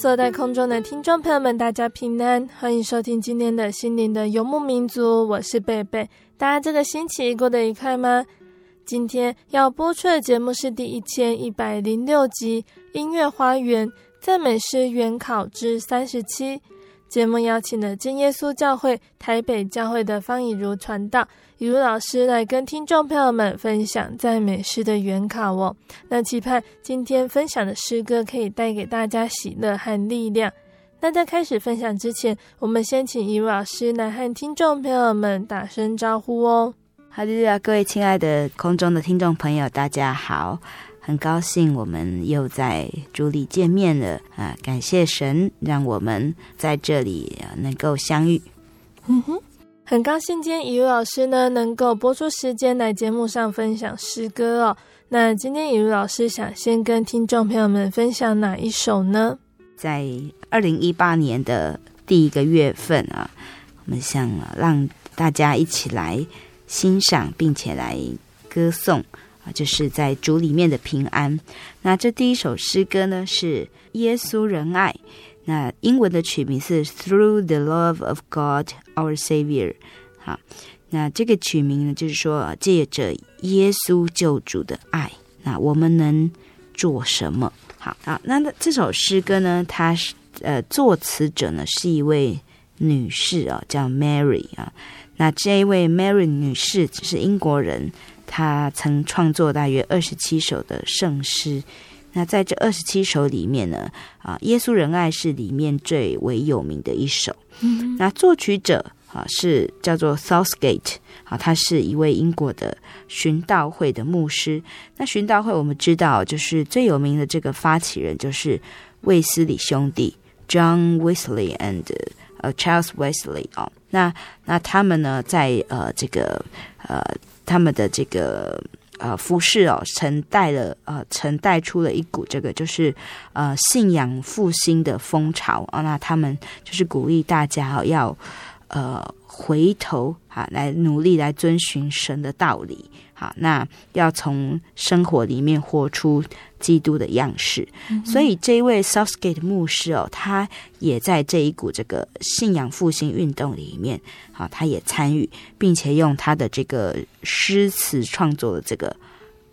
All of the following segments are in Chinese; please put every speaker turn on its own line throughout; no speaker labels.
坐在空中的听众朋友们，大家平安，欢迎收听今天的心灵的游牧民族，我是贝贝。大家这个星期过得愉快吗？今天要播出的节目是第一千一百零六集《音乐花园赞美诗原考之三十七》。节目邀请了真耶稣教会台北教会的方以如传道，以如老师来跟听众朋友们分享赞美诗的原考哦。那期盼今天分享的诗歌可以带给大家喜乐和力量。那在开始分享之前，我们先请以如老师来和听众朋友们打声招呼哦。
好的，各位亲爱的空中的听众朋友，大家好。很高兴我们又在主里见面了啊！感谢神让我们在这里能够相遇。
嗯哼，很高兴今天以如老师呢能够播出时间来节目上分享诗歌哦。那今天以如老师想先跟听众朋友们分享哪一首呢？
在二零一八年的第一个月份啊，我们想让大家一起来欣赏，并且来歌颂。就是在主里面的平安。那这第一首诗歌呢，是耶稣仁爱。那英文的曲名是 Through the Love of God Our Savior。好，那这个曲名呢，就是说借着耶稣救主的爱，那我们能做什么？好，好，那这首诗歌呢，它是呃作词者呢是一位女士啊，叫 Mary 啊。那这一位 Mary 女士是英国人。他曾创作大约二十七首的圣诗，那在这二十七首里面呢，啊，《耶稣仁爱》是里面最为有名的一首。嗯，那作曲者啊是叫做 Southgate 啊，他是一位英国的寻道会的牧师。那寻道会我们知道，就是最有名的这个发起人就是卫斯理兄弟 John Wesley and 呃 Charles Wesley 哦。那那他们呢，在呃这个呃。他们的这个呃服饰哦，曾带了呃，曾带出了一股这个就是呃信仰复兴的风潮啊。那他们就是鼓励大家哦要呃回头啊，来努力来遵循神的道理。好，那要从生活里面活出基督的样式。嗯、所以这一位 Southgate 牧师哦，他也在这一股这个信仰复兴运动里面，好，他也参与，并且用他的这个诗词创作的这个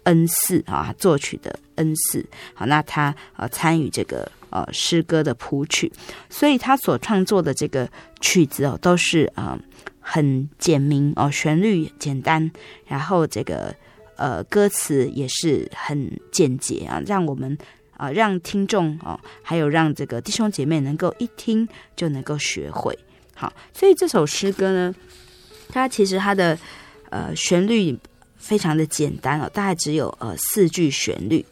恩赐啊，作曲的恩赐。好，那他呃参与这个呃诗歌的谱曲，所以他所创作的这个曲子哦，都是。呃很简明哦，旋律简单，然后这个呃歌词也是很简洁啊，让我们啊、呃、让听众哦，还有让这个弟兄姐妹能够一听就能够学会。好，所以这首诗歌呢，它其实它的呃旋律非常的简单哦，大概只有呃四句旋律。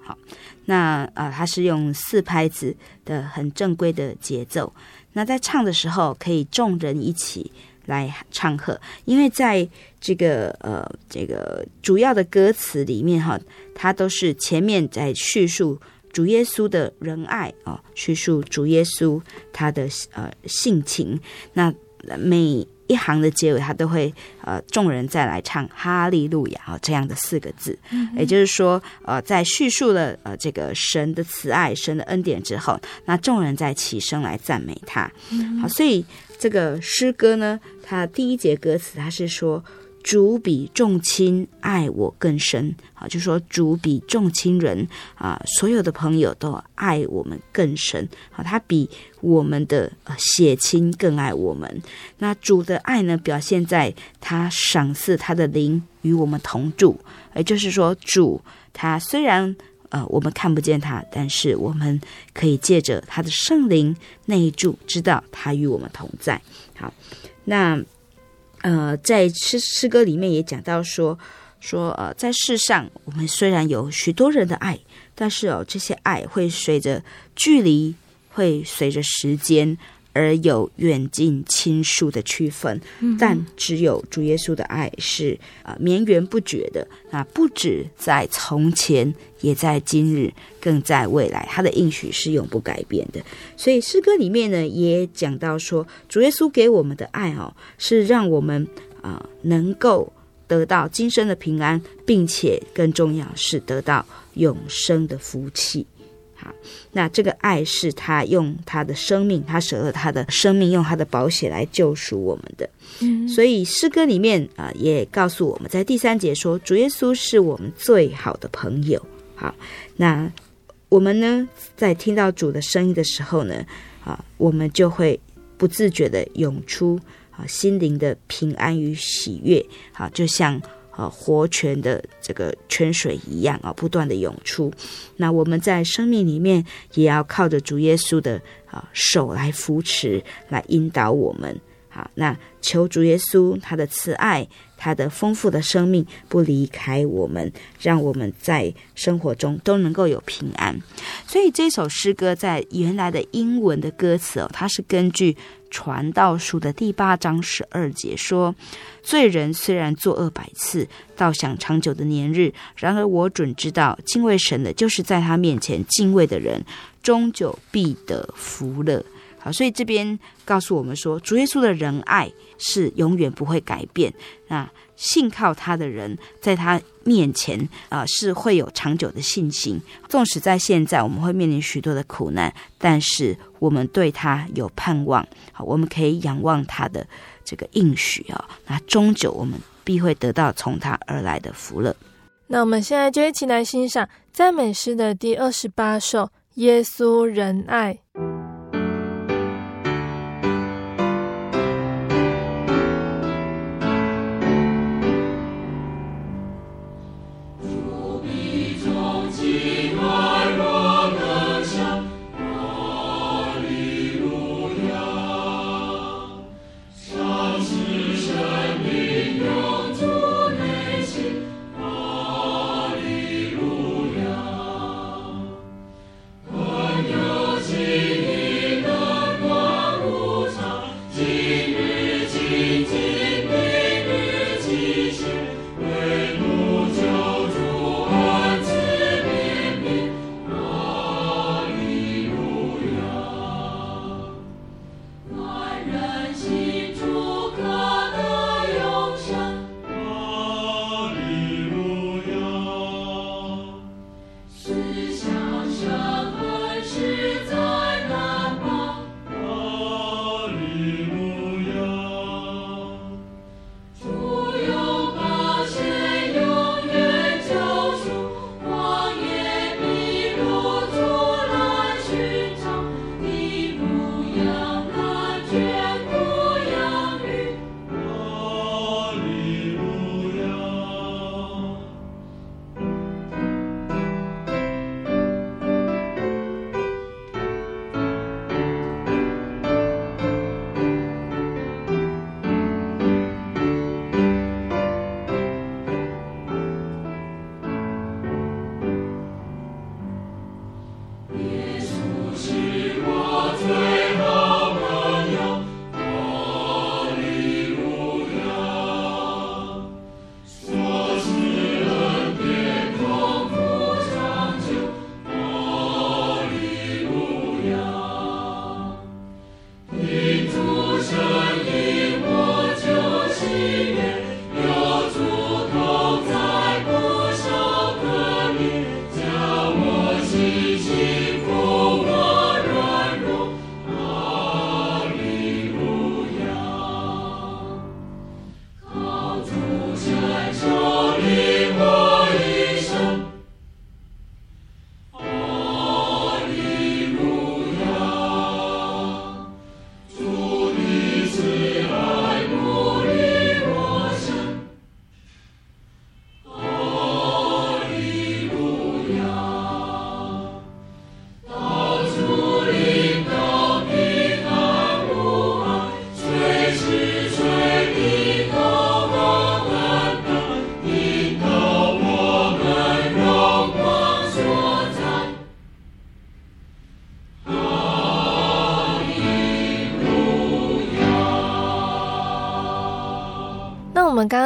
好，那、呃、它是用四拍子的很正规的节奏，那在唱的时候可以众人一起。来唱和，因为在这个呃这个主要的歌词里面哈，它都是前面在叙述主耶稣的仁爱啊，叙述主耶稣他的呃性情。那每一行的结尾，他都会呃，众人再来唱哈利路亚啊这样的四个字，嗯、也就是说，呃，在叙述了呃这个神的慈爱、神的恩典之后，那众人再起身来赞美他。嗯、好，所以这个诗歌呢，它第一节歌词，它是说。主比众亲爱我更深，啊，就说主比众亲人啊，所有的朋友都爱我们更深，啊，他比我们的血亲更爱我们。那主的爱呢，表现在他赏赐他的灵与我们同住，也就是说，主他虽然呃我们看不见他，但是我们可以借着他的圣灵内住，知道他与我们同在。好，那。呃，在诗诗歌里面也讲到说说呃，在世上我们虽然有许多人的爱，但是哦，这些爱会随着距离，会随着时间而有远近亲疏的区分。嗯、但只有主耶稣的爱是啊、呃、绵延不绝的。那不止在从前，也在今日，更在未来，他的应许是永不改变的。所以诗歌里面呢，也讲到说，主耶稣给我们的爱哦，是让我们啊、呃、能够得到今生的平安，并且更重要是得到永生的福气。好，那这个爱是他用他的生命，他舍了他的生命，用他的宝血来救赎我们的。嗯，所以诗歌里面啊、呃，也告诉我们在第三节说，主耶稣是我们最好的朋友。好，那我们呢，在听到主的声音的时候呢，啊，我们就会不自觉的涌出啊心灵的平安与喜悦。好，就像。啊，活泉的这个泉水一样啊，不断的涌出。那我们在生命里面也要靠着主耶稣的啊手来扶持，来引导我们。好，那求主耶稣他的慈爱，他的丰富的生命不离开我们，让我们在生活中都能够有平安。所以这首诗歌在原来的英文的歌词哦，它是根据传道书的第八章十二节说：“罪人虽然作恶百次，倒想长久的年日；然而我准知道，敬畏神的，就是在他面前敬畏的人，终久必得福乐。”好，所以这边告诉我们说，主耶稣的仁爱是永远不会改变。那信靠他的人，在他面前啊、是会有长久的信心。纵使在现在我们会面临许多的苦难，但是我们对他有盼望。好，我们可以仰望他的这个应许啊。那终究我们必会得到从他而来的福乐。
那我们现在就一起来欣赏赞美诗的第二十八首《耶稣仁爱》。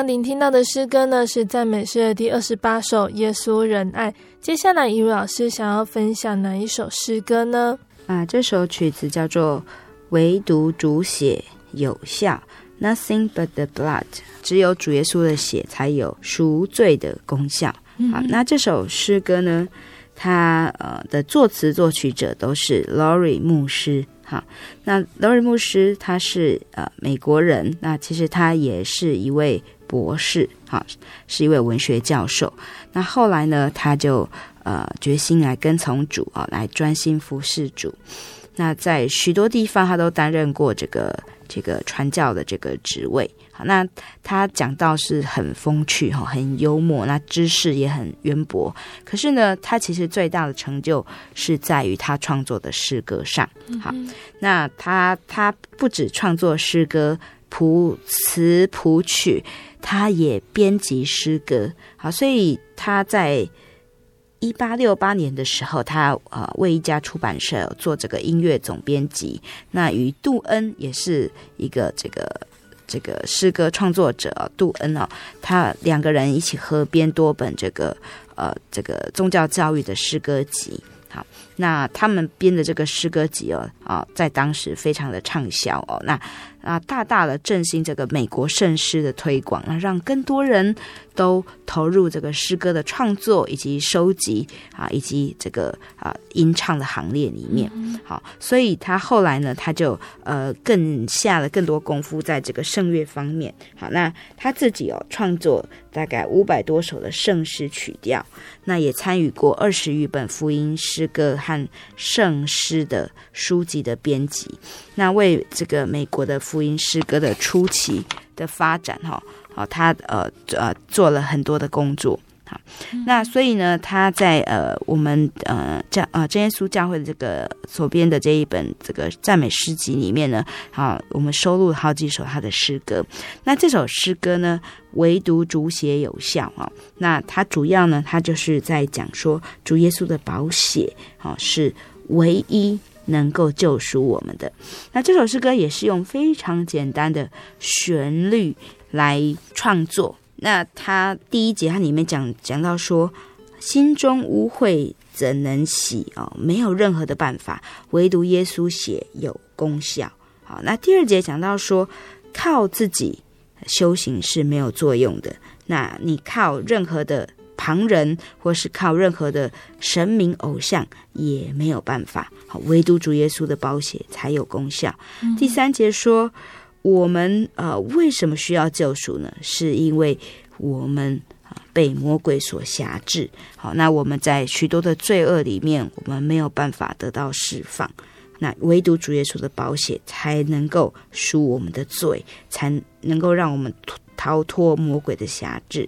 刚刚聆听到的诗歌呢，是赞美诗的第二十八首《耶稣仁爱》。接下来，一位老师想要分享哪一首诗歌呢？
啊，这首曲子叫做《唯独主血有效》，Nothing but the blood，只有主耶稣的血才有赎罪的功效。嗯、好，那这首诗歌呢，它呃的作词作曲者都是 Lori 牧师。好，那 Lori 牧师他是呃美国人，那其实他也是一位博士，好，是一位文学教授。那后来呢，他就呃决心来跟从主啊，来专心服侍主。那在许多地方，他都担任过这个这个传教的这个职位。好，那他讲到是很风趣哈，很幽默，那知识也很渊博。可是呢，他其实最大的成就是在于他创作的诗歌上。好，那他他不止创作诗歌谱词谱曲，他也编辑诗歌。好，所以他在一八六八年的时候，他呃为一家出版社做这个音乐总编辑。那与杜恩也是一个这个。这个诗歌创作者杜恩哦，他两个人一起合编多本这个呃这个宗教教育的诗歌集。好，那他们编的这个诗歌集哦啊，在当时非常的畅销哦。那啊，大大的振兴这个美国圣诗的推广，那让更多人都投入这个诗歌的创作以及收集啊，以及这个啊吟唱的行列里面。好，所以他后来呢，他就呃更下了更多功夫在这个圣乐方面。好，那他自己哦创作大概五百多首的圣诗曲调，那也参与过二十余本福音诗歌和圣诗的书籍的编辑。那为这个美国的福福音诗歌的初期的发展，哈，好，他呃呃做了很多的工作，好，那所以呢，他在呃我们呃教呃真耶稣教会的这个所编的这一本这个赞美诗集里面呢，好，我们收录了好几首他的诗歌。那这首诗歌呢，唯独主血有效啊，那他主要呢，他就是在讲说主耶稣的宝血，好，是唯一。能够救赎我们的。那这首诗歌也是用非常简单的旋律来创作。那它第一节，它里面讲讲到说，心中污秽怎能洗哦？没有任何的办法，唯独耶稣血有功效。好，那第二节讲到说，靠自己修行是没有作用的。那你靠任何的。旁人或是靠任何的神明偶像也没有办法，好，唯独主耶稣的宝血才有功效。嗯、第三节说，我们呃为什么需要救赎呢？是因为我们啊被魔鬼所辖制。好，那我们在许多的罪恶里面，我们没有办法得到释放。那唯独主耶稣的宝血才能够赎我们的罪，才能够让我们。逃脱魔鬼的辖制。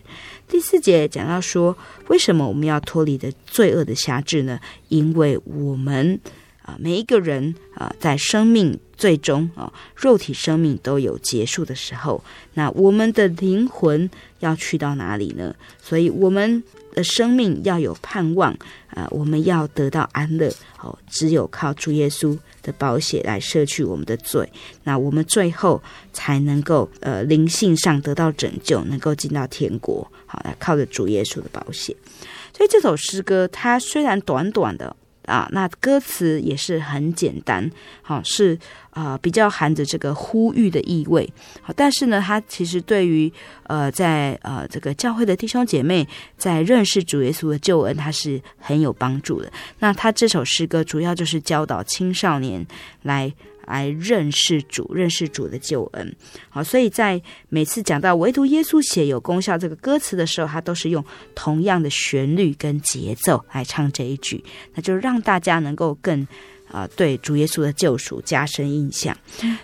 第四节讲到说，为什么我们要脱离的罪恶的辖制呢？因为我们啊，每一个人啊，在生命最终啊，肉体生命都有结束的时候，那我们的灵魂要去到哪里呢？所以我们的生命要有盼望啊，我们要得到安乐哦，只有靠主耶稣。的宝血来赦去我们的罪，那我们最后才能够呃灵性上得到拯救，能够进到天国。好，来靠着主耶稣的宝血。所以这首诗歌它虽然短短的。啊，那歌词也是很简单，好，是啊，比较含着这个呼吁的意味，好，但是呢，它其实对于呃，在呃这个教会的弟兄姐妹在认识主耶稣的救恩，它是很有帮助的。那他这首诗歌主要就是教导青少年来。来认识主，认识主的救恩。好，所以在每次讲到唯独耶稣血有功效这个歌词的时候，他都是用同样的旋律跟节奏来唱这一句，那就让大家能够更啊、呃、对主耶稣的救赎加深印象。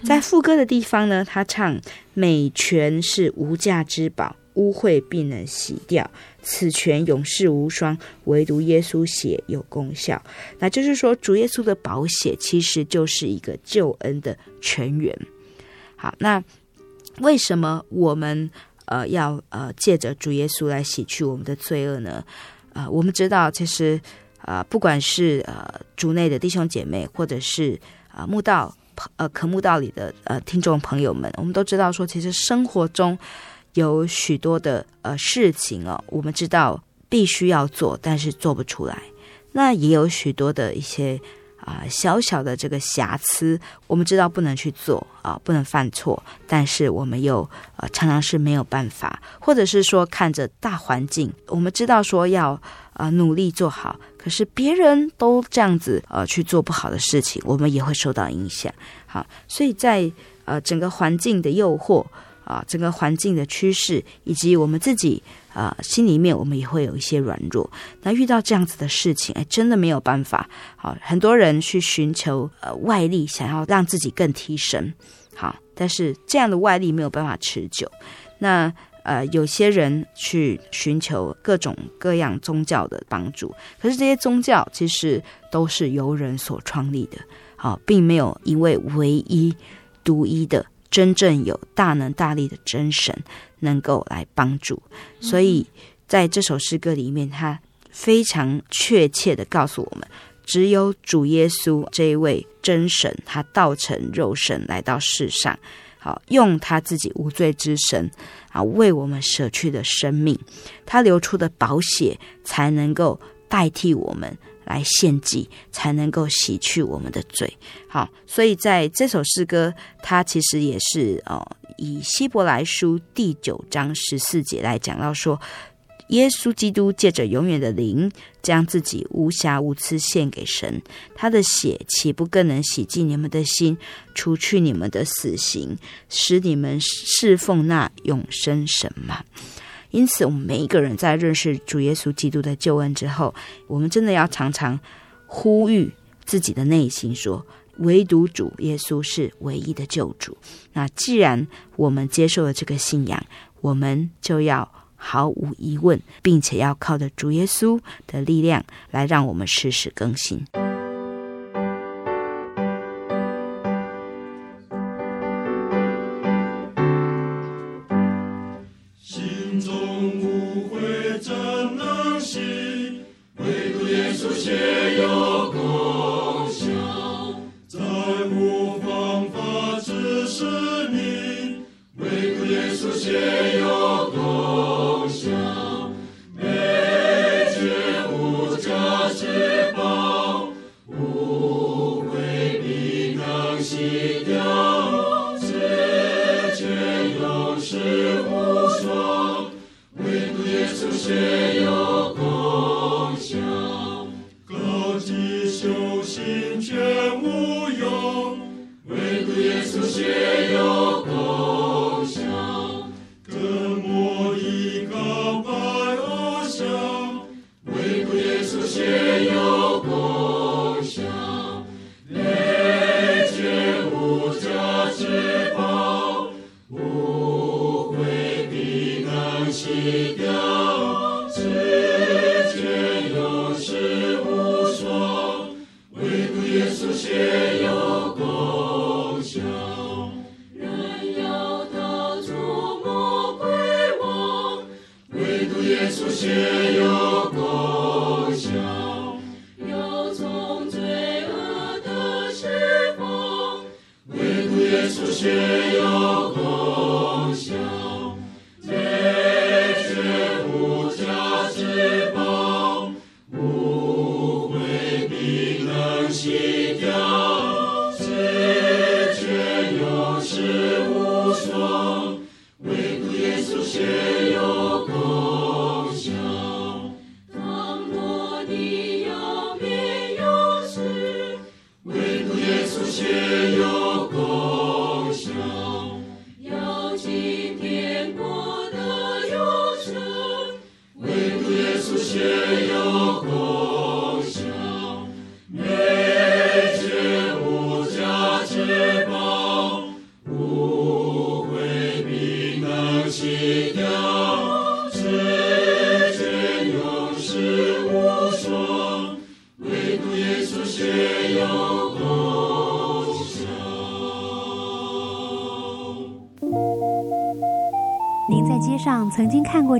在副歌的地方呢，他唱美泉是无价之宝。污秽必能洗掉，此泉永世无双，唯独耶稣血有功效。那就是说，主耶稣的宝血其实就是一个救恩的泉源。好，那为什么我们呃要呃借着主耶稣来洗去我们的罪恶呢？啊、我们知道，其实啊、不管是呃主内的弟兄姐妹，或者是啊、呃、慕道呃渴慕道里的呃听众朋友们，我们都知道说，其实生活中。有许多的呃事情哦，我们知道必须要做，但是做不出来。那也有许多的一些啊、小小的这个瑕疵，我们知道不能去做啊、不能犯错，但是我们又呃常常是没有办法，或者是说看着大环境，我们知道说要啊、努力做好，可是别人都这样子呃去做不好的事情，我们也会受到影响。好，所以在呃整个环境的诱惑。啊，整个环境的趋势，以及我们自己啊，心里面我们也会有一些软弱。那遇到这样子的事情，哎，真的没有办法。好，很多人去寻求呃外力，想要让自己更提升。好，但是这样的外力没有办法持久。那呃，有些人去寻求各种各样宗教的帮助，可是这些宗教其实都是由人所创立的。好，并没有一位唯一独一的。真正有大能大力的真神能够来帮助，所以在这首诗歌里面，他非常确切的告诉我们，只有主耶稣这一位真神，他道成肉身来到世上，好用他自己无罪之身啊为我们舍去的生命，他流出的宝血才能够代替我们。来献祭，才能够洗去我们的罪。好，所以在这首诗歌，它其实也是哦，以希伯来书第九章十四节来讲到说，耶稣基督借着永远的灵，将自己无瑕无疵献给神，他的血岂不更能洗净你们的心，除去你们的死刑，使你们侍奉那永生神吗？因此，我们每一个人在认识主耶稣基督的救恩之后，我们真的要常常呼吁自己的内心说：唯独主耶稣是唯一的救主。那既然我们接受了这个信仰，我们就要毫无疑问，并且要靠着主耶稣的力量来让我们时时更新。
初学有功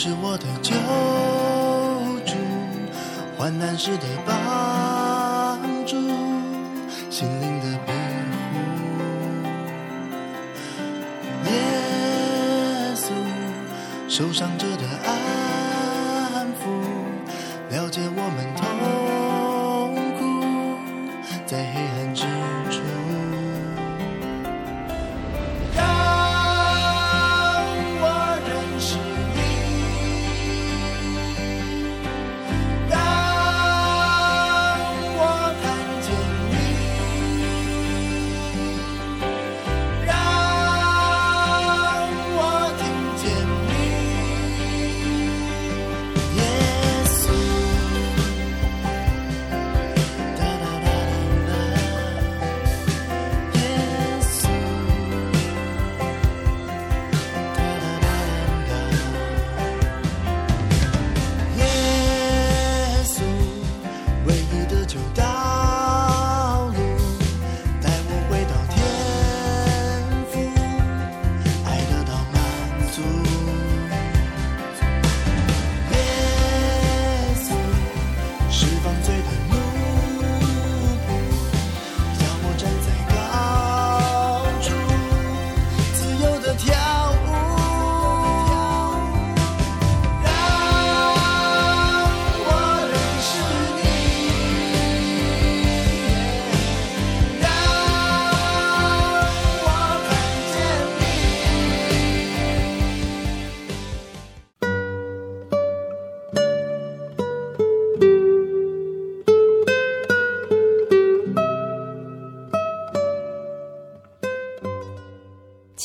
是我的救助，患难时的帮助，心灵的庇护。耶稣，受伤者的爱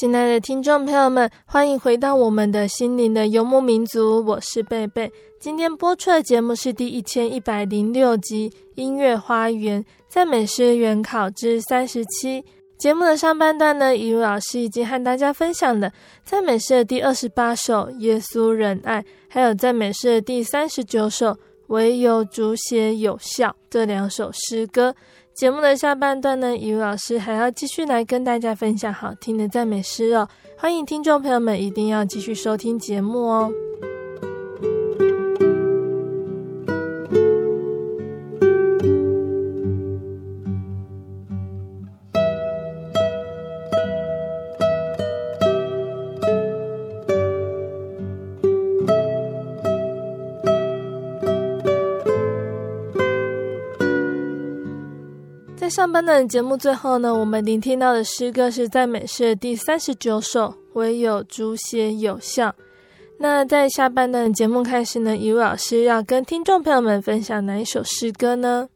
亲爱的听众朋友们，欢迎回到我们的心灵的游牧民族，我是贝贝。今天播出的节目是第一千一百零六集《音乐花园赞美诗原考之三十七》。节目的上半段呢，怡如老师已经和大家分享了赞美诗的第二十八首《耶稣仁爱》，还有赞美诗的第三十九首《唯有主写有效》这两首诗歌。节目的下半段呢，怡如老师还要继续来跟大家分享好听的赞美诗哦，欢迎听众朋友们一定要继续收听节目哦。上半段节目最后呢，我们聆听到的诗歌是赞美诗第三十九首《唯有主写有效》。那在下半段节目开始呢，一位老师要跟听众朋友们分享哪一首诗歌呢？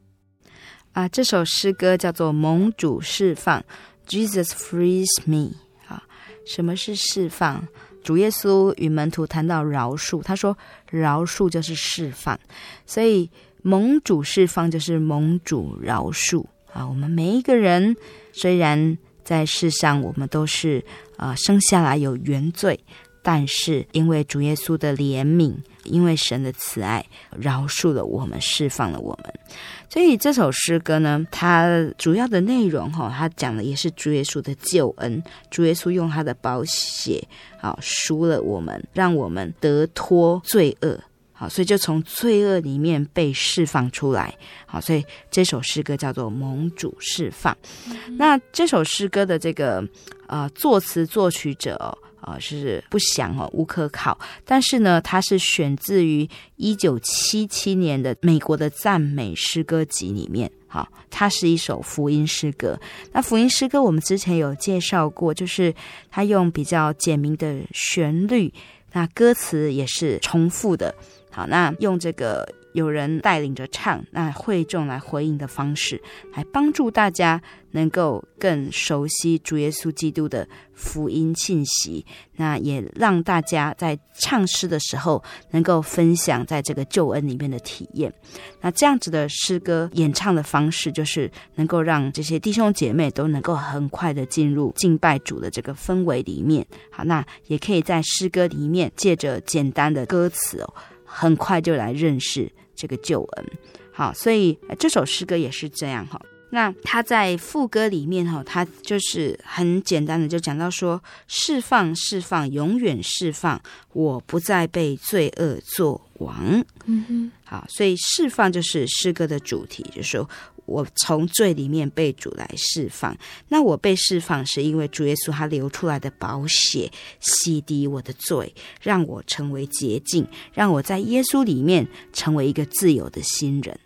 啊，这首诗歌叫做《盟主释放》，Jesus frees me。啊，什么是释放？主耶稣与门徒谈到饶恕，他说饶恕就是释放，所以盟主释放就是盟主饶恕。啊，我们每一个人虽然在世上，我们都是啊、生下来有原罪，但是因为主耶稣的怜悯，因为神的慈爱，饶恕了我们，释放了我们。所以这首诗歌呢，它主要的内容哈，它讲的也是主耶稣的救恩。主耶稣用他的宝血啊赎了我们，让我们得脱罪恶。好，所以就从罪恶里面被释放出来。好，所以这首诗歌叫做《盟主释放》。嗯。那这首诗歌的这个呃作词作曲者啊、呃、是不详哦，无可考。但是呢，它是选自于一九七七年的美国的赞美诗歌集里面。好，它是一首福音诗歌。那福音诗歌我们之前有介绍过，就是它用比较简明的旋律，那歌词也是重复的。好，那用这个有人带领着唱，那会众来回应的方式，来帮助大家能够更熟悉主耶稣基督的福音信息。那也让大家在唱诗的时候，能够分享在这个救恩里面的体验。那这样子的诗歌演唱的方式，就是能够让这些弟兄姐妹都能够很快的进入敬拜主的这个氛围里面。好，那也可以在诗歌里面借着简单的歌词哦，很快就来认识这个救恩。好，所以这首诗歌也是这样哈。那他在副歌里面哈，他就是很简单的就讲到说，释放，释放，永远释放，我不再被罪恶做王。嗯哼，好，所以释放就是诗歌的主题，就是说我从罪里面被主来释放。那我被释放是因为主耶稣他流出来的宝血洗涤我的罪，让我成为洁净，让我在耶稣里面成为一个自由的新人。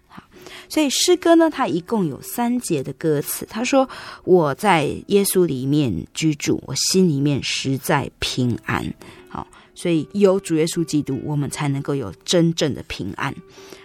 所以诗歌呢，它一共有三节的歌词。他说：“我在耶稣里面居住，我心里面实在平安。”好，所以有主耶稣基督，我们才能够有真正的平安。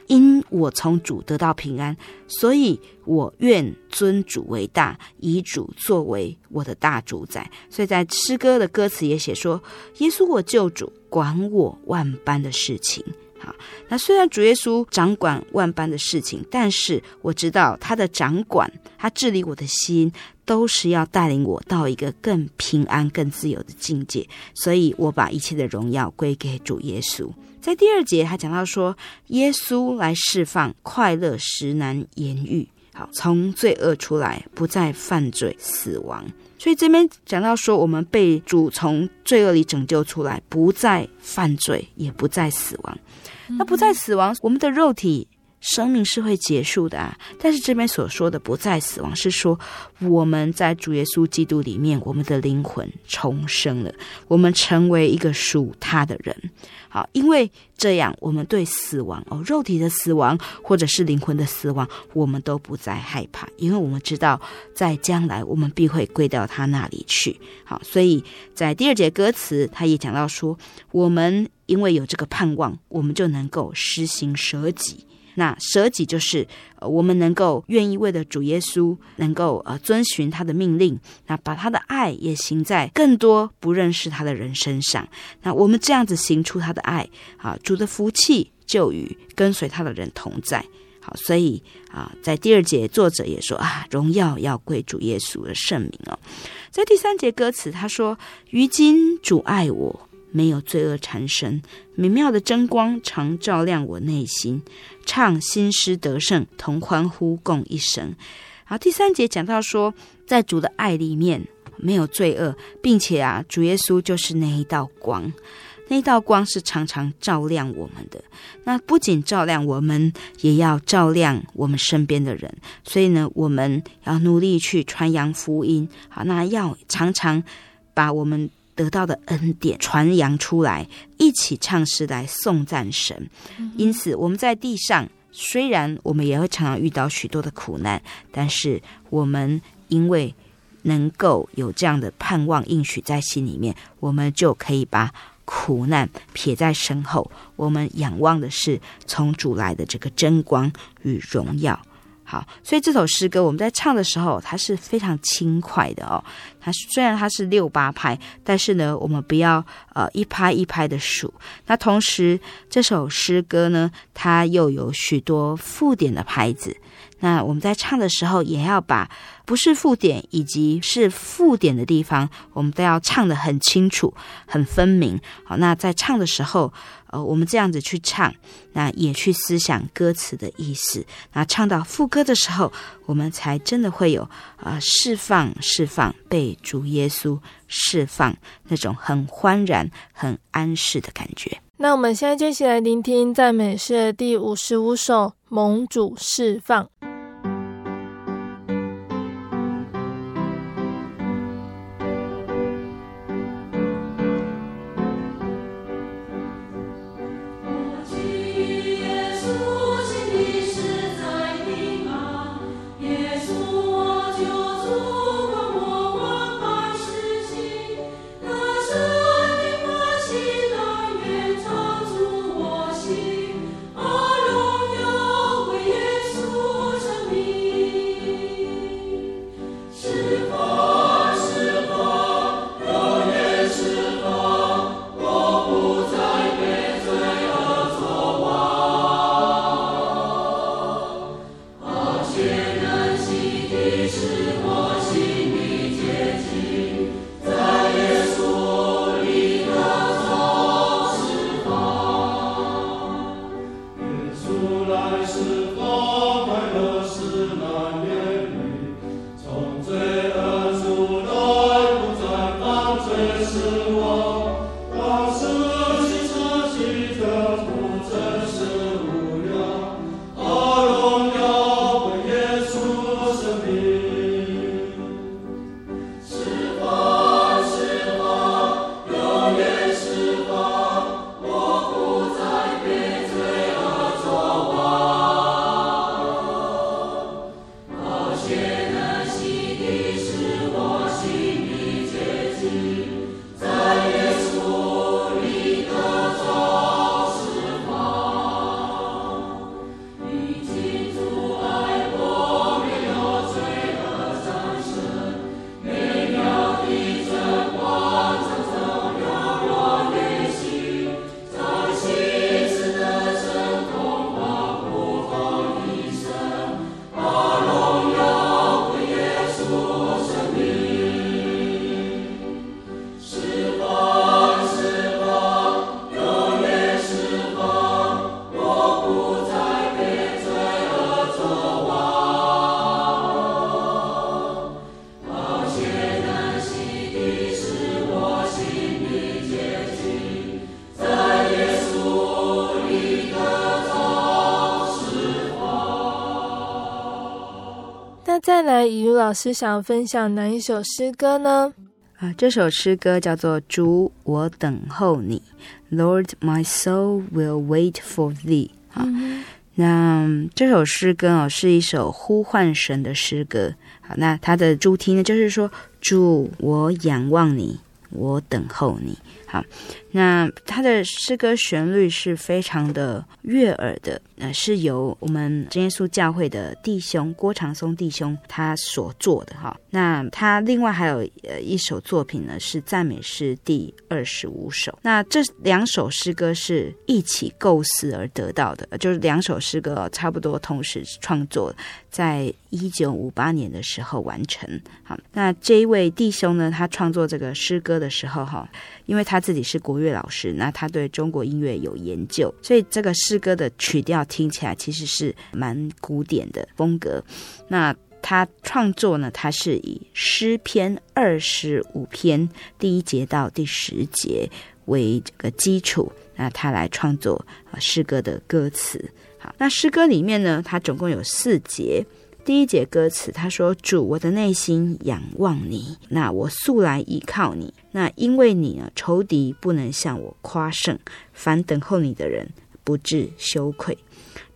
因我从主得到平安，所以我愿尊主为大，以主作为我的大主宰。所以在诗歌的歌词也写说：“耶稣我救主，管我万般的事情。”好，那虽然主耶稣掌管万般的事情，但是我知道他的掌管，他治理我的心，都是要带领我到一个更平安、更自由的境界。所以我把一切的荣耀归给主耶稣。在第二节，他讲到说，耶稣来释放快乐，实难言喻。好，从罪恶出来，不再犯罪、死亡。所以这边讲到说，我们被主从罪恶里拯救出来，不再犯罪，也不再死亡。那不再死亡，我们的肉体生命是会结束的啊。但是这边所说的不再死亡，是说我们在主耶稣基督里面，我们的灵魂重生了，我们成为一个属他的人。好，因为这样，我们对死亡哦，肉体的死亡或者是灵魂的死亡，我们都不再害怕，因为我们知道在将来我们必会归到他那里去。好，所以在第二节歌词，他也讲到说，我们因为有这个盼望，我们就能够施行舍己。那舍己就是，呃，我们能够愿意为了主耶稣，能够呃遵循他的命令，那把他的爱也行在更多不认识他的人身上。那我们这样子行出他的爱，啊，主的福气就与跟随他的人同在。好，所以啊，在第二节作者也说啊，荣耀要归主耶稣的圣名哦。在第三节歌词他说，于今主爱我。没有罪恶缠身，美妙的真光常照亮我内心，唱新诗得胜，同欢呼共一生。好，第三节讲到说，在主的爱里面没有罪恶，并且啊，主耶稣就是那一道光，那一道光是常常照亮我们的。那不仅照亮我们，也要照亮我们身边的人。所以呢，我们要努力去传扬福音。好，那要常常把我们。得到的恩典传扬出来，一起唱诗来颂赞神。因此，我们在地上虽然我们也会常常遇到许多的苦难，但是我们因为能够有这样的盼望应许在心里面，我们就可以把苦难撇在身后。我们仰望的是从主来的这个真光与荣耀。好，所以这首诗歌我们在唱的时候，它是非常轻快的哦。它虽然它是六八拍，但是呢，我们不要呃一拍一拍的数。那同时，这首诗歌呢，它又有许多附点的拍子。那我们在唱的时候，也要把不是附点以及是附点的地方，我们都要唱得很清楚、很分明。好，那在唱的时候。呃，我们这样子去唱，那也去思想歌词的意思。那唱到副歌的时候，我们才真的会有啊、释放、释放，被主耶稣释放那种很欢然、很安适的感觉。
那我们现在就一起来聆听赞美诗的第五十五首《蒙主释放》。老师想分享哪一首诗歌呢？
啊，这首诗歌叫做《主，我等候你》，Lord, my soul will wait for thee。啊，嗯、那这首诗歌哦，是一首呼唤神的诗歌。好，那它的主题呢，就是说，主，我仰望你，我等候你。好，那它的诗歌旋律是非常的悦耳的，呃，是由我们真耶稣教会的弟兄郭长松弟兄他所做的哈。那他另外还有呃一首作品呢，是赞美诗第二十五首。那这两首诗歌是一起构思而得到的，就是两首诗歌差不多同时创作，在一九五八年的时候完成。好，那这一位弟兄呢，他创作这个诗歌的时候哈。因为他自己是国乐老师，那他对中国音乐有研究，所以这个诗歌的曲调听起来其实是蛮古典的风格。那他创作呢，他是以诗篇二十五篇第一节到第十节为这个基础，那他来创作诗歌的歌词。那诗歌里面呢，它总共有四节。第一节歌词，他说：“主，我的内心仰望你，那我素来依靠你。那因为你呢，仇敌不能向我夸胜，凡等候你的人不致羞愧。”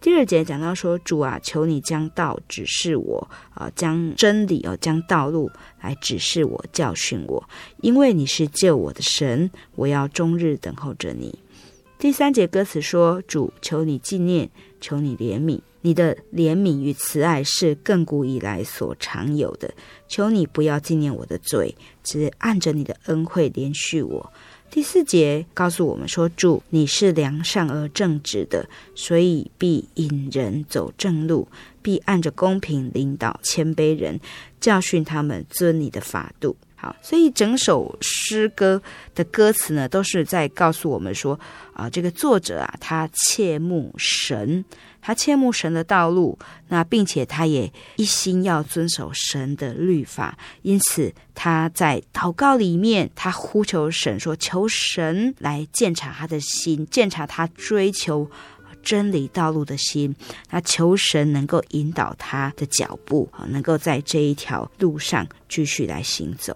第二节讲到说：“主啊，求你将道指示我，啊，将真理哦，将道路来指示我，教训我，因为你是救我的神，我要终日等候着你。”第三节歌词说：“主，求你纪念，求你怜悯。”你的怜悯与慈爱是亘古以来所常有的，求你不要纪念我的罪，只按着你的恩惠怜恤我。第四节告诉我们说：主，你是良善而正直的，所以必引人走正路，必按着公平领导谦卑人，教训他们遵你的法度。好，所以整首诗歌的歌词呢，都是在告诉我们说啊，这个作者啊，他切慕神。他切慕神的道路，那并且他也一心要遵守神的律法，因此他在祷告里面，他呼求神说：“求神来鉴察他的心，鉴察他追求真理道路的心。那求神能够引导他的脚步，啊，能够在这一条路上继续来行走。”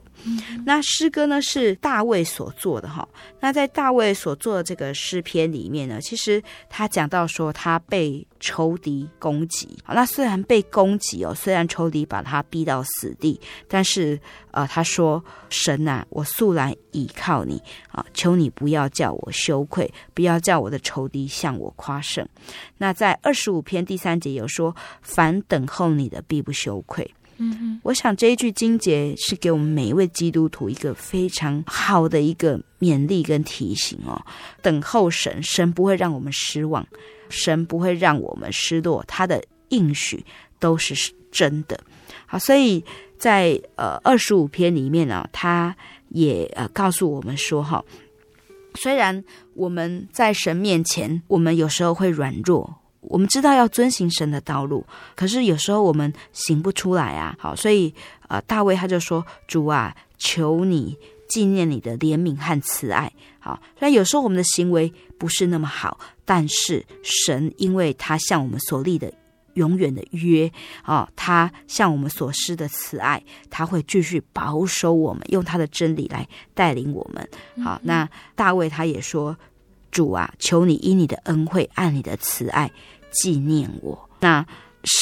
那诗歌呢，是大卫所做的哈。那在大卫所做的这个诗篇里面呢，其实他讲到说他被仇敌攻击。那虽然被攻击哦，虽然仇敌把他逼到死地，但是呃，他说神啊，我素来倚靠你啊，求你不要叫我羞愧，不要叫我的仇敌向我夸胜。那在二十五篇第三节有说，凡等候你的必不羞愧。嗯，我想这一句经节是给我们每一位基督徒一个非常好的一个勉励跟提醒哦。等候神，神不会让我们失望，神不会让我们失落，他的应许都是真的。好，所以在呃二十五篇里面呢、他也呃告诉我们说哈、虽然我们在神面前，我们有时候会软弱。我们知道要遵行神的道路，可是有时候我们行不出来啊。好，所以呃，大卫他就说：“主啊，求你纪念你的怜悯和慈爱。”好，虽然有时候我们的行为不是那么好，但是神因为他向我们所立的永远的约啊，他向我们所施的慈爱，他会继续保守我们，用他的真理来带领我们。好，那大卫他也说。主啊，求你以你的恩惠，按你的慈爱纪念我。那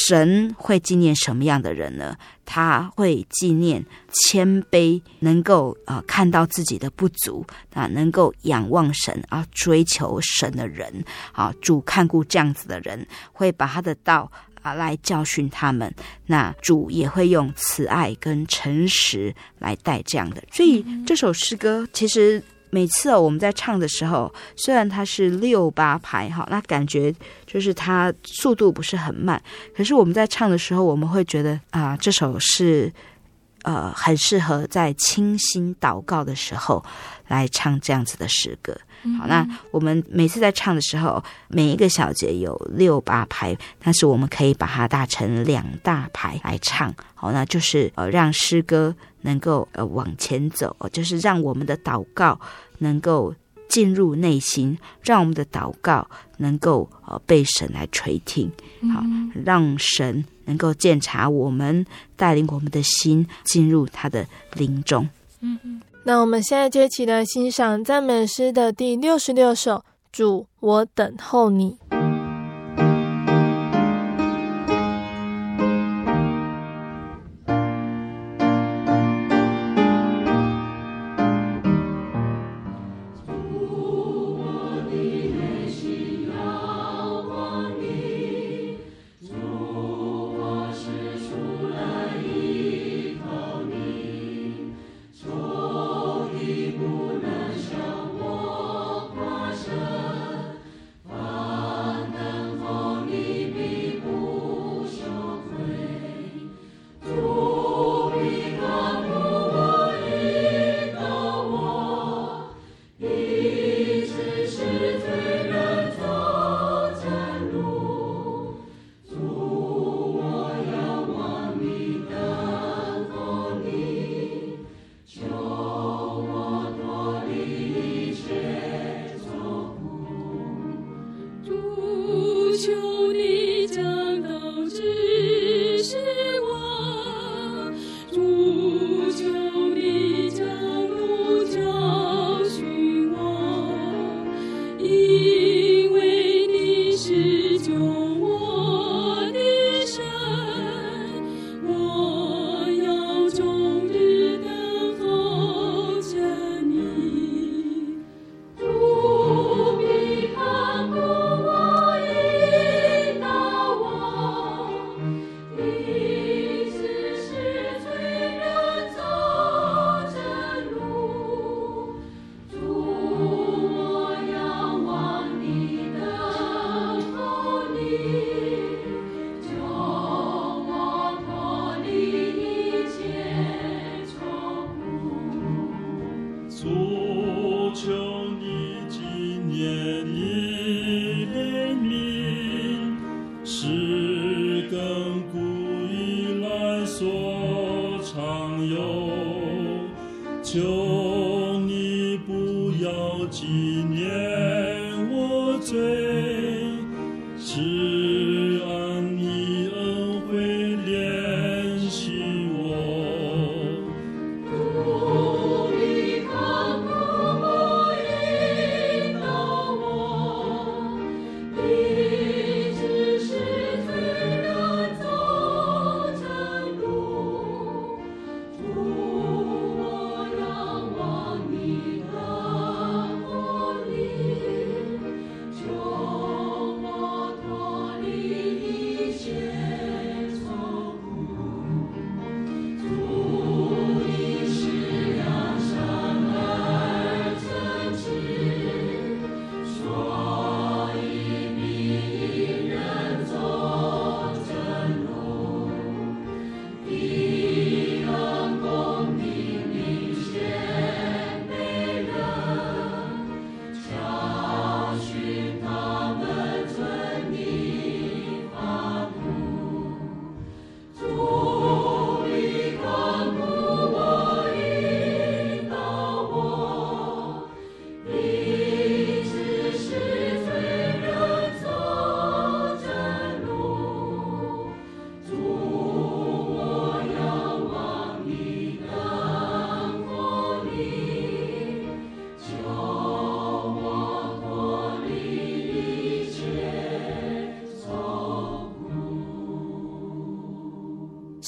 神会纪念什么样的人呢？他会纪念谦卑，能够呃看到自己的不足啊，能够仰望神啊，追求神的人啊。主看顾这样子的人，会把他的道啊来教训他们。那主也会用慈爱跟诚实来带这样的。所以这首诗歌其实。每次哦，我们在唱的时候，虽然它是六八拍哈，那感觉就是它速度不是很慢，可是我们在唱的时候，我们会觉得啊、这首是呃很适合在清新祷告的时候来唱这样子的诗歌。好，那我们每次在唱的时候，每一个小节有六八拍，但是我们可以把它打成两大拍来唱。好，那就是呃让诗歌能够呃往前走，就是让我们的祷告。能够进入内心，让我们的祷告能够呃被神来垂听，好，让神能够鉴察我们，带领我们的心进入他的灵中。
嗯嗯，那我们现在就一起来欣赏赞美诗的第六十六首。主，我等候你。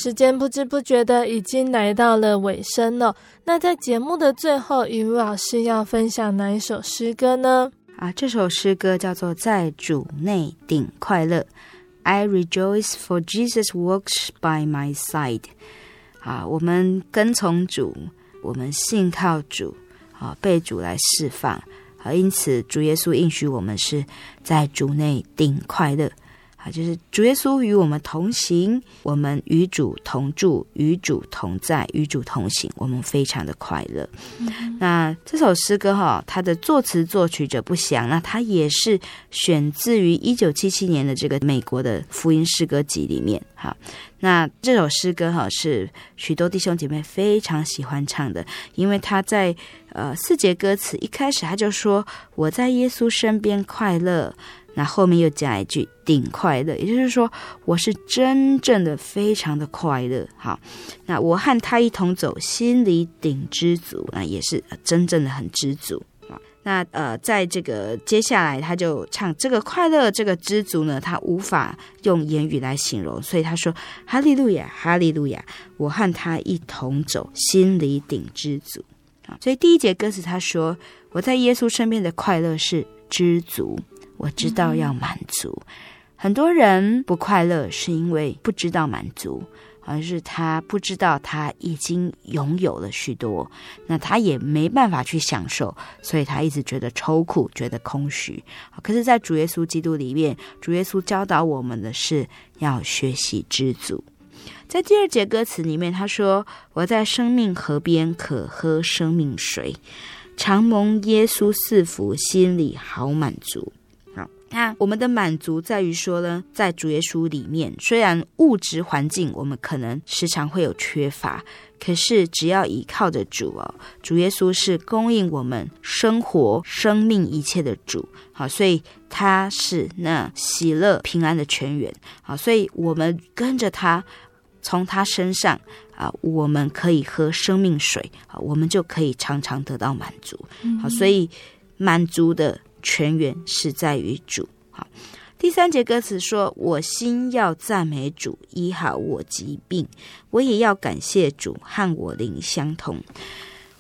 时间不知不觉的已经来到了尾声了。那在节目的最后，雨露老师要分享哪一首诗歌呢？
啊，这首诗歌叫做《在主内顶快乐》，I rejoice for Jesus walks by my side。啊，我们跟从主，我们信靠主，啊，被主来释放。啊，因此主耶稣应许我们是在主内顶快乐。啊，就是主耶稣与我们同行，我们与主同住，与主同在，与主同行，我们非常的快乐。嗯、那这首诗歌哈，它的作词作曲者不详，那它也是选自于一九七七年的这个美国的福音诗歌集里面。哈，那这首诗歌哈是许多弟兄姐妹非常喜欢唱的，因为他在呃四节歌词一开始他就说：“我在耶稣身边快乐。”那后面又加一句“顶快乐”，也就是说，我是真正的非常的快乐。好，那我和他一同走，心里顶知足，那也是真正的很知足。那呃，在这个接下来，他就唱这个快乐，这个知足呢，他无法用言语来形容，所以他说：“哈利路亚，哈利路亚，我和他一同走，心里顶知足。”啊，所以第一节歌词他说：“我在耶稣身边的快乐是知足。”我知道要满足，很多人不快乐是因为不知道满足，而是他不知道他已经拥有了许多，那他也没办法去享受，所以他一直觉得愁苦，觉得空虚。可是，在主耶稣基督里面，主耶稣教导我们的是要学习知足。在第二节歌词里面，他说：“我在生命河边可喝生命水，常蒙耶稣赐福，心里好满足。”那我们的满足在于说呢，在主耶稣里面，虽然物质环境我们可能时常会有缺乏，可是只要依靠着主哦，主耶稣是供应我们生活、生命一切的主，好，所以他是那喜乐平安的泉源，好，所以我们跟着他，从他身上啊，我们可以喝生命水，啊，我们就可以常常得到满足，好，所以满足的。泉源是在于主。好，第三节歌词说：“我心要赞美主，医好我疾病；我也要感谢主，和我灵相通。”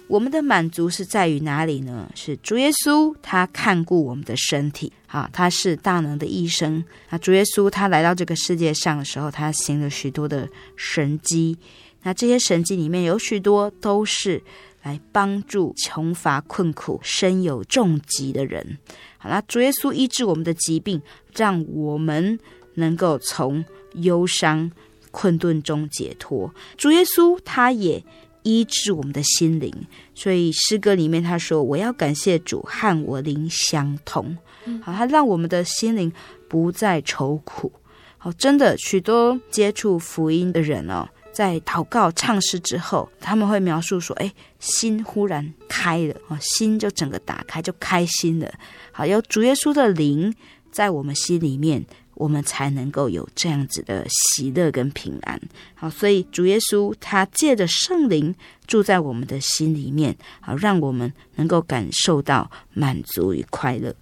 我们的满足是在于哪里呢？是主耶稣他看顾我们的身体，啊，他是大能的医生。那主耶稣他来到这个世界上的时候，他行了许多的神迹。那这些神迹里面有许多都是。来帮助穷乏困苦、身有重疾的人。好啦，主耶稣医治我们的疾病，让我们能够从忧伤困顿中解脱。主耶稣他也医治我们的心灵，所以诗歌里面他说：“我要感谢主，和我灵相通。”好，他让我们的心灵不再愁苦。好，真的许多接触福音的人哦。在祷告唱诗之后，他们会描述说：“哎，心忽然开了，哦，心就整个打开，就开心了。好，有主耶稣的灵在我们心里面，我们才能够有这样子的喜乐跟平安。好，所以主耶稣他借着圣灵住在我们的心里面，好，让我们能够感受到满足与快乐。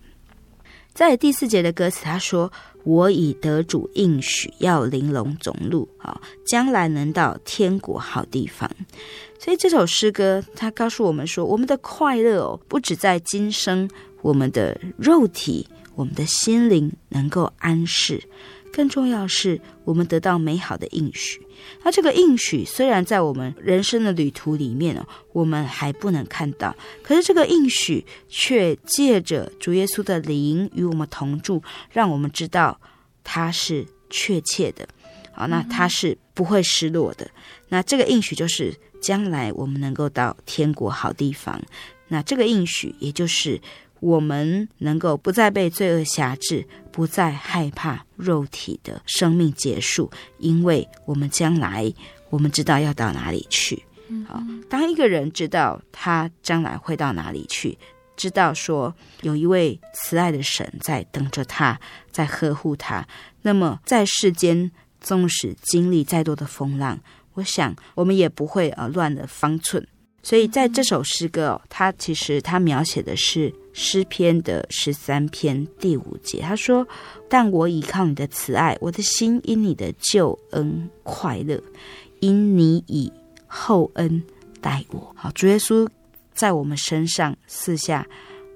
在第四节的歌词，他说。我已得主应许，要玲珑总路，啊，将来能到天国好地方。所以这首诗歌，它告诉我们说，我们的快乐哦，不止在今生，我们的肉体、我们的心灵能够安适。更重要是，我们得到美好的应许。那这个应许虽然在我们人生的旅途里面哦，我们还不能看到，可是这个应许却借着主耶稣的灵与我们同住，让我们知道他是确切的。好，那他是不会失落的。那这个应许就是将来我们能够到天国好地方。那这个应许也就是。我们能够不再被罪恶辖制，不再害怕肉体的生命结束，因为我们将来我们知道要到哪里去。好，当一个人知道他将来会到哪里去，知道说有一位慈爱的神在等着他，在呵护他，那么在世间纵使经历再多的风浪，我想我们也不会呃乱了方寸。所以在这首诗歌哦，它其实它描写的是诗篇的十三篇第五节。他说：“但我倚靠你的慈爱，我的心因你的救恩快乐，因你以厚恩待我。”好，主耶稣在我们身上赐下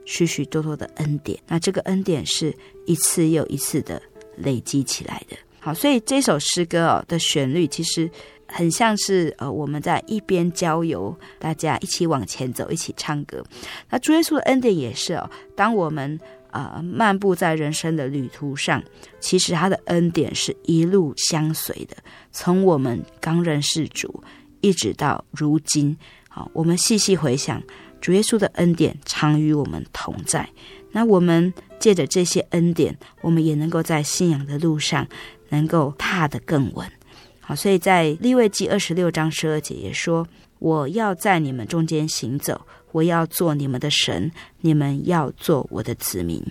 许许多多的恩典，那这个恩典是一次又一次的累积起来的。好，所以这首诗歌哦的旋律其实。很像是呃，我们在一边郊游，大家一起往前走，一起唱歌。那主耶稣的恩典也是哦，当我们、呃，漫步在人生的旅途上，其实他的恩典是一路相随的，从我们刚认识主，一直到如今。好，我们细细回想，主耶稣的恩典常与我们同在。那我们借着这些恩典，我们也能够在信仰的路上能够踏得更稳。好，所以在立位记二十六章十二节也说：“我要在你们中间行走，我要做你们的神，你们要做我的子民。”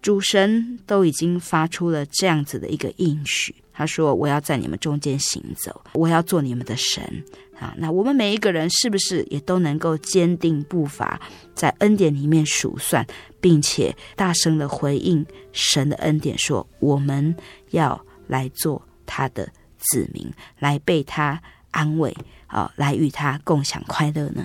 主神都已经发出了这样子的一个应许，他说：“我要在你们中间行走，我要做你们的神。”啊，那我们每一个人是不是也都能够坚定步伐，在恩典里面数算，并且大声的回应神的恩典，说：“我们要来做他的。”子民来被他安慰，啊，来与他共享快乐呢？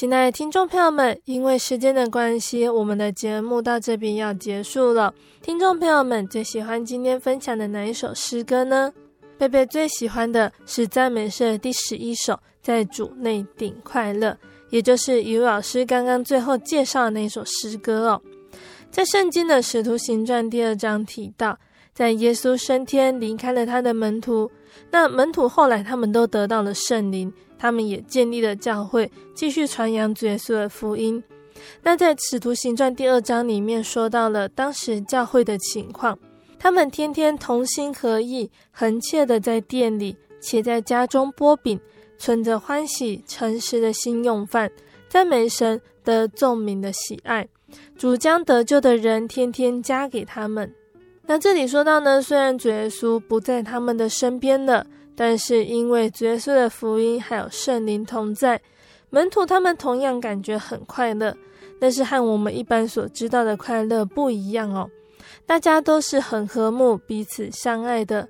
亲爱的听众朋友们，因为时间的关系，我们的节目到这边要结束了。听众朋友们最喜欢今天分享的哪一首诗歌呢？贝贝最喜欢的是赞美诗的第十一首，在主内顶快乐，也就是于老师刚刚最后介绍的那首诗歌哦。在圣经的《使徒行传》第二章提到，在耶稣升天离开了他的门徒，那门徒后来他们都得到了圣灵，他们也建立了教会，继续传扬主耶稣的福音。那在《使徒行传》第二章里面说到了当时教会的情况。他们天天同心合意，恒切的在店里，且在家中擘饼，存着欢喜诚实的心用饭，赞美神得众民的喜爱。主将得救的人天天加给他们。那这里说到呢，虽然主耶稣不在他们的身边了，但是因为主耶稣的福音还有圣灵同在，门徒他们同样感觉很快乐。但是和我们一般所知道的快乐不一样哦。大家都是很和睦、彼此相爱的。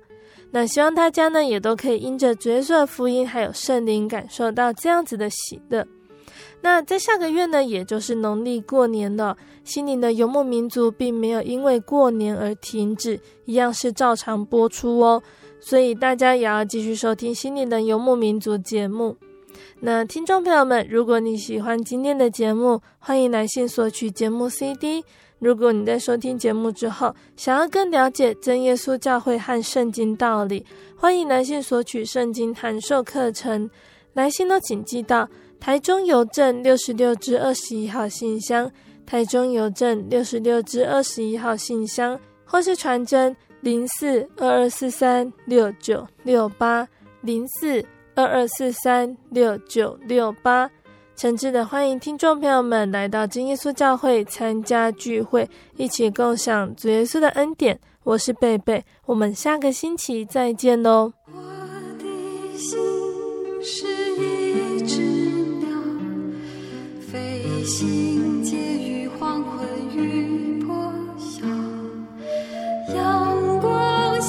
那希望大家呢，也都可以因着主耶稣的福音还有圣灵，感受到这样子的喜乐。那在下个月呢，也就是农历过年了，心灵的游牧民族并没有因为过年而停止，一样是照常播出哦。所以大家也要继续收听心灵的游牧民族节目。那听众朋友们，如果你喜欢今天的节目，欢迎来信索取节目 CD。如果你在收听节目之后，想要更了解真耶稣教会和圣经道理，欢迎来信索取圣经函授课程。来信都请寄到台中邮政六十六至二十一号信箱，台中邮政六十六支二十一号信箱，或是传真零四二二四三六九六八零四二二四三六九六八。诚挚的欢迎听众朋友们来到真耶稣教会参加聚会，一起共享主耶稣的恩典。我是贝贝，我们下个星期再见喽。我的心是一只鸟，飞行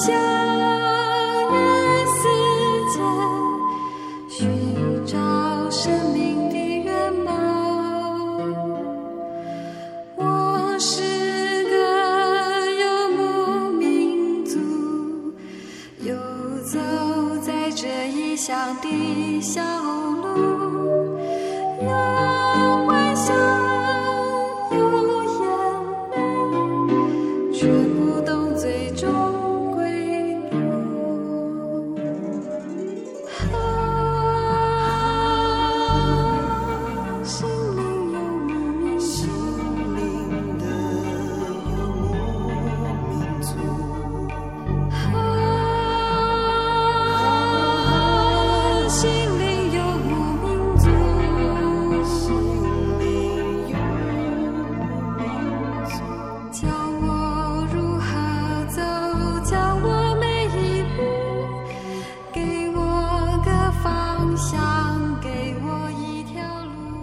悄然时间，寻找生命的愿望。我
是个游牧民族，游走在这异乡的小。